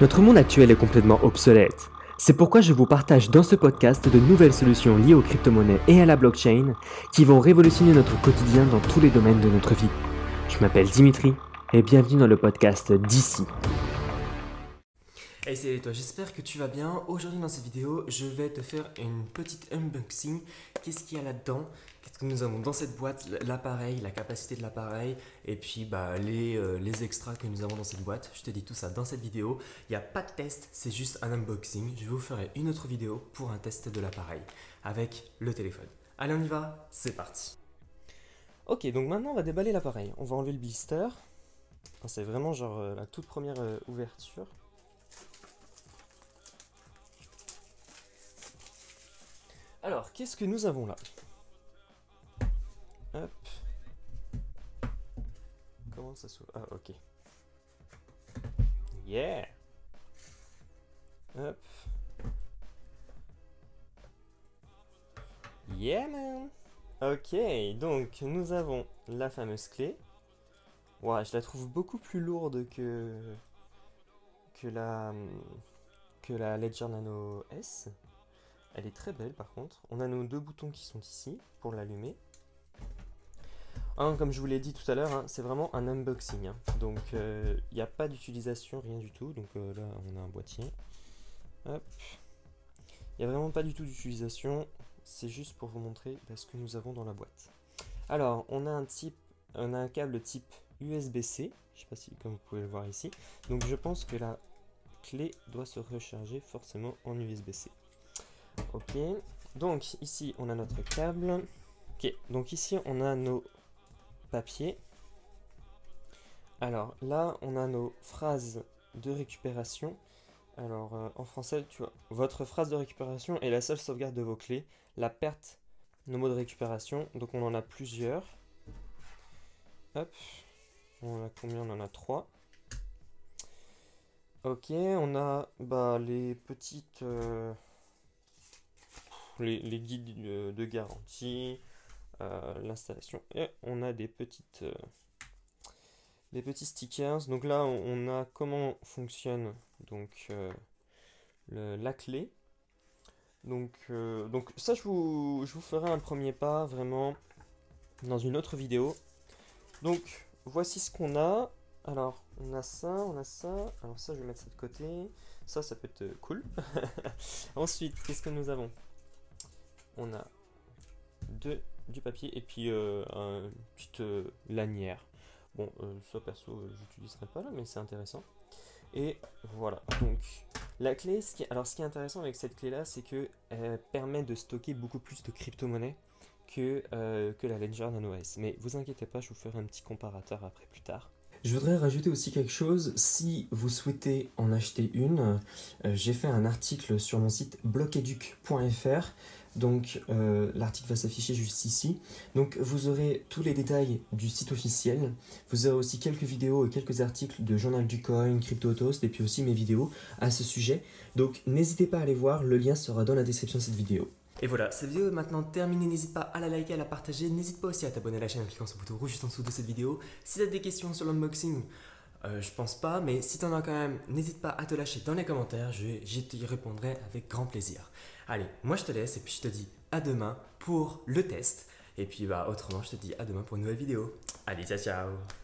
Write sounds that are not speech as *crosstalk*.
Notre monde actuel est complètement obsolète. C'est pourquoi je vous partage dans ce podcast de nouvelles solutions liées aux crypto-monnaies et à la blockchain qui vont révolutionner notre quotidien dans tous les domaines de notre vie. Je m'appelle Dimitri et bienvenue dans le podcast d'ici. Hey salut toi, j'espère que tu vas bien. Aujourd'hui dans cette vidéo, je vais te faire une petite unboxing. Qu'est-ce qu'il y a là-dedans? Qu'est-ce que nous avons dans cette boîte? L'appareil, la capacité de l'appareil et puis bah, les, euh, extras que nous avons dans cette boîte. Je te dis tout ça dans cette vidéo. Il n'y a pas de test, c'est juste un unboxing. Je vous ferai une autre vidéo pour un test de l'appareil avec le téléphone. Allez on y va, c'est parti. Ok, donc maintenant on va déballer l'appareil. On va enlever le blister. C'est vraiment genre euh, la toute première euh, ouverture. Alors, qu'est-ce que nous avons là? Hop. Comment ça s'ouvre Ah, ok. Yeah Hop. Yeah, man Ok, donc nous avons la fameuse clé. Ouais, je la trouve beaucoup plus lourde que que la que la Ledger Nano S. Elle est très belle par contre. On a nos deux boutons qui sont ici pour l'allumer. comme je vous l'ai dit tout à l'heure, hein, c'est vraiment un unboxing. Hein. Donc il euh, n'y a pas d'utilisation, rien du tout. Donc euh, là on a un boîtier. Il n'y a vraiment pas du tout d'utilisation. C'est juste pour vous montrer bah, ce que nous avons dans la boîte. Alors on a un type, on a un câble type USB-C. Je ne sais pas si comme vous pouvez le voir ici. Donc je pense que la clé doit se recharger forcément en USB-C. Ok, donc ici on a notre câble. Ok, donc ici on a nos papiers. Alors là on a nos phrases de récupération. Alors euh, en français, tu vois, votre phrase de récupération est la seule sauvegarde de vos clés. La perte, nos mots de récupération. Donc on en a plusieurs. Hop, on a combien? On en a trois. Ok, on a bah, les petites... Euh, les, guides de, garantie, euh, l'installation. Et on a des petites euh, des petits stickers. Donc là, on a comment fonctionne donc euh, la clé. Donc, donc ça, je vous, je vous ferai un premier pas vraiment dans une autre vidéo. Donc voici ce qu'on a. Alors, on a ça, on a ça. Alors ça, je vais mettre ça de côté. Ça, ça peut être cool. *laughs* Ensuite, qu'est-ce que nous avons? On a du papier et puis euh, une petite euh, lanière. Bon, euh, ça perso, j'utiliserai pas là, mais c'est intéressant. Et voilà, donc la clé, ce qui, alors ce qui est intéressant avec cette clé là, c'est que elle permet de stocker beaucoup plus de crypto-monnaies que, que la Ledger Nano S. Mais vous inquiétez pas, je vous ferai un petit comparateur après plus tard. Je voudrais rajouter aussi quelque chose, si vous souhaitez en acheter une, j'ai fait un article sur mon site bloceduc.fr donc euh, l'article va s'afficher juste ici. Donc vous aurez tous les détails du site officiel. Vous aurez aussi quelques vidéos et quelques articles de Journal du Coin, CryptoToast et puis aussi mes vidéos à ce sujet. Donc n'hésitez pas à aller voir, le lien sera dans la description de cette vidéo. Et voilà, cette vidéo est maintenant terminée, n'hésite pas à la liker, à la partager, n'hésite pas aussi à t'abonner à la chaîne en cliquant sur le bouton rouge juste en dessous de cette vidéo. Si tu as des questions sur l'unboxing, euh, je pense pas, mais si tu en as quand même, n'hésite pas à te lâcher dans les commentaires, je, je t'y répondrai avec grand plaisir. Allez, moi je te laisse et puis je te dis à demain pour le test. Et puis bah autrement, je te dis à demain pour une nouvelle vidéo. Allez, ciao ciao